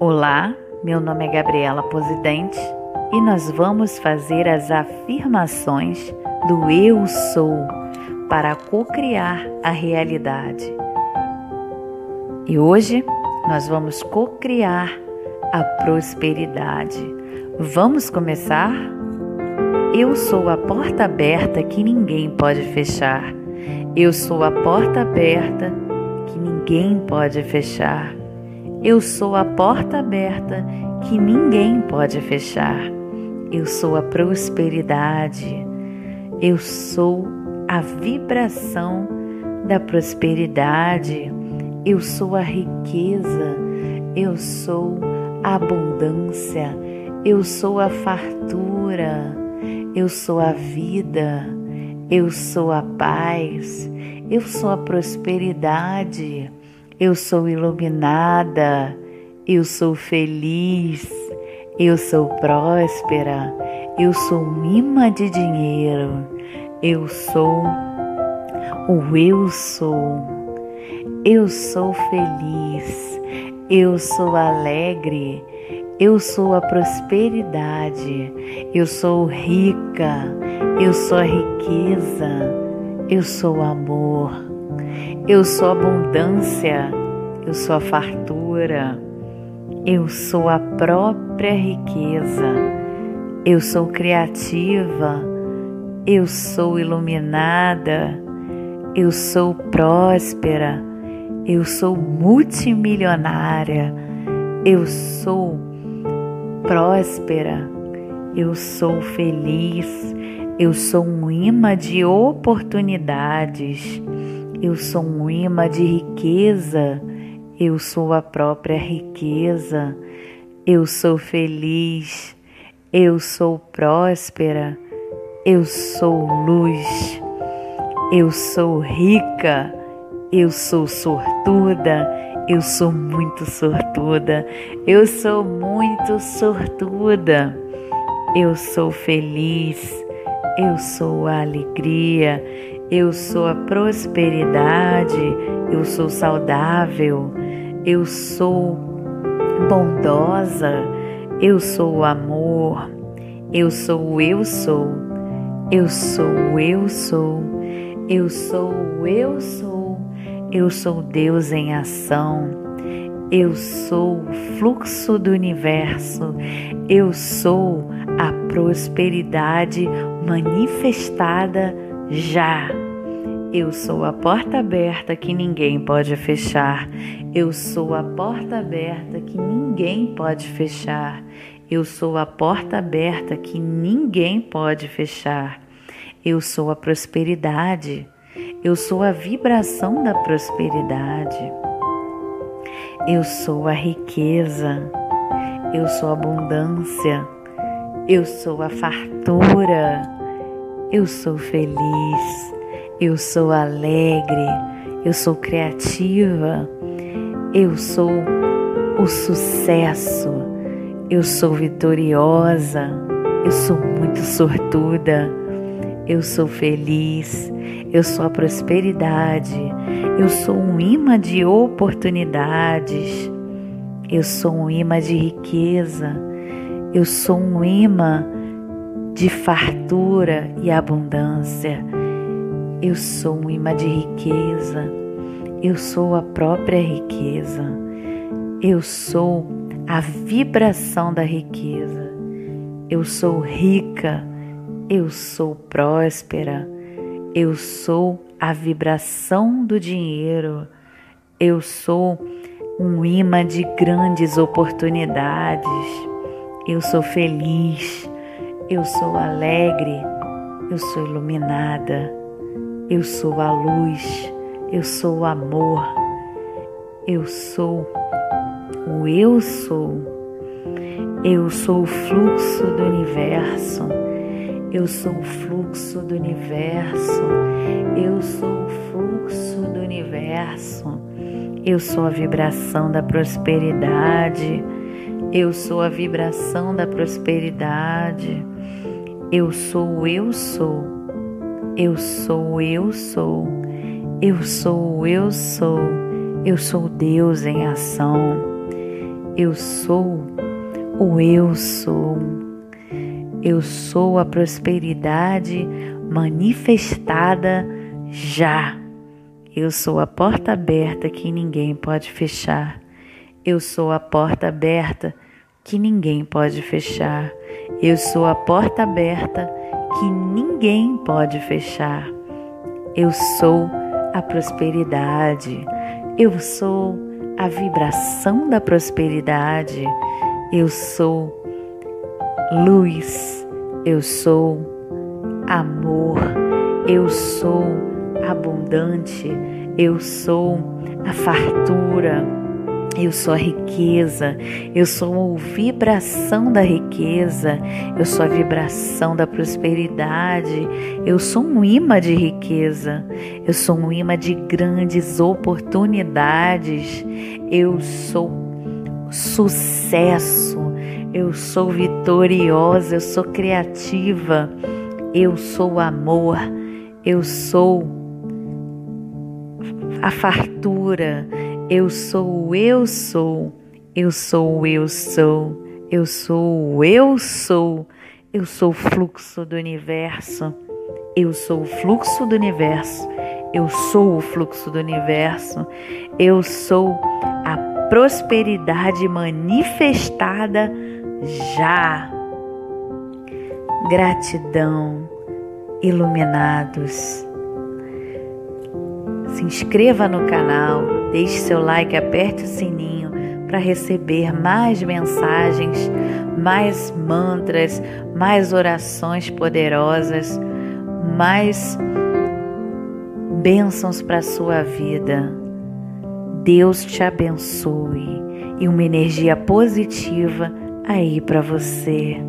Olá, meu nome é Gabriela Posidente e nós vamos fazer as afirmações do Eu Sou para co-criar a realidade. E hoje nós vamos co-criar a prosperidade. Vamos começar? Eu sou a porta aberta que ninguém pode fechar. Eu sou a porta aberta que ninguém pode fechar. Eu sou a porta aberta que ninguém pode fechar. Eu sou a prosperidade. Eu sou a vibração da prosperidade. Eu sou a riqueza. Eu sou a abundância. Eu sou a fartura. Eu sou a vida. Eu sou a paz. Eu sou a prosperidade. Eu sou iluminada, eu sou feliz, eu sou próspera, eu sou um imã de dinheiro, eu sou o eu sou, eu sou feliz, eu sou alegre, eu sou a prosperidade, eu sou rica, eu sou a riqueza, eu sou amor. Eu sou abundância, eu sou a fartura, eu sou a própria riqueza, eu sou criativa, eu sou iluminada, eu sou próspera, eu sou multimilionária, eu sou próspera, eu sou feliz, eu sou um imã de oportunidades. Eu sou um imã de riqueza, eu sou a própria riqueza, eu sou feliz, eu sou próspera, eu sou luz, eu sou rica, eu sou sortuda, eu sou muito sortuda, eu sou muito sortuda, eu sou feliz, eu sou a alegria, eu sou a prosperidade, eu sou saudável, eu sou bondosa, eu sou amor, eu sou eu sou, eu sou eu sou, eu sou eu sou, eu sou Deus em ação. Eu sou o fluxo do universo, eu sou a prosperidade manifestada já. Eu sou a porta aberta que ninguém pode fechar. Eu sou a porta aberta que ninguém pode fechar. Eu sou a porta aberta que ninguém pode fechar. Eu sou a prosperidade. Eu sou a vibração da prosperidade. Eu sou a riqueza. Eu sou a abundância. Eu sou a fartura. Eu sou feliz, eu sou alegre, eu sou criativa, eu sou o sucesso, eu sou vitoriosa, eu sou muito sortuda, eu sou feliz, eu sou a prosperidade, eu sou um imã de oportunidades, eu sou um imã de riqueza, eu sou um imã de fartura e abundância. Eu sou um imã de riqueza. Eu sou a própria riqueza. Eu sou a vibração da riqueza. Eu sou rica. Eu sou próspera. Eu sou a vibração do dinheiro. Eu sou um imã de grandes oportunidades. Eu sou feliz. Eu sou alegre, eu sou iluminada, eu sou a luz, eu sou o amor, eu sou o eu sou. Eu sou o fluxo do universo. Eu sou o fluxo do universo. Eu sou o fluxo do universo. Eu sou a vibração da prosperidade. Eu sou a vibração da prosperidade. Eu sou, eu sou. Eu sou, eu sou. Eu sou, eu sou. Eu sou Deus em ação. Eu sou o eu sou. Eu sou a prosperidade manifestada já. Eu sou a porta aberta que ninguém pode fechar. Eu sou a porta aberta que ninguém pode fechar. Eu sou a porta aberta que ninguém pode fechar. Eu sou a prosperidade. Eu sou a vibração da prosperidade. Eu sou luz. Eu sou amor. Eu sou abundante. Eu sou a fartura. Eu sou a riqueza, eu sou a vibração da riqueza, eu sou a vibração da prosperidade, eu sou um imã de riqueza, eu sou um imã de grandes oportunidades, eu sou sucesso, eu sou vitoriosa, eu sou criativa, eu sou amor, eu sou a fartura, eu sou o eu sou, eu sou o eu sou, eu sou o eu sou, eu sou o fluxo do universo, eu sou o fluxo do universo, eu sou o fluxo do universo, eu sou a prosperidade manifestada já. Gratidão, iluminados. Se inscreva no canal Deixe seu like, aperte o sininho para receber mais mensagens, mais mantras, mais orações poderosas, mais bênçãos para a sua vida. Deus te abençoe e uma energia positiva aí para você.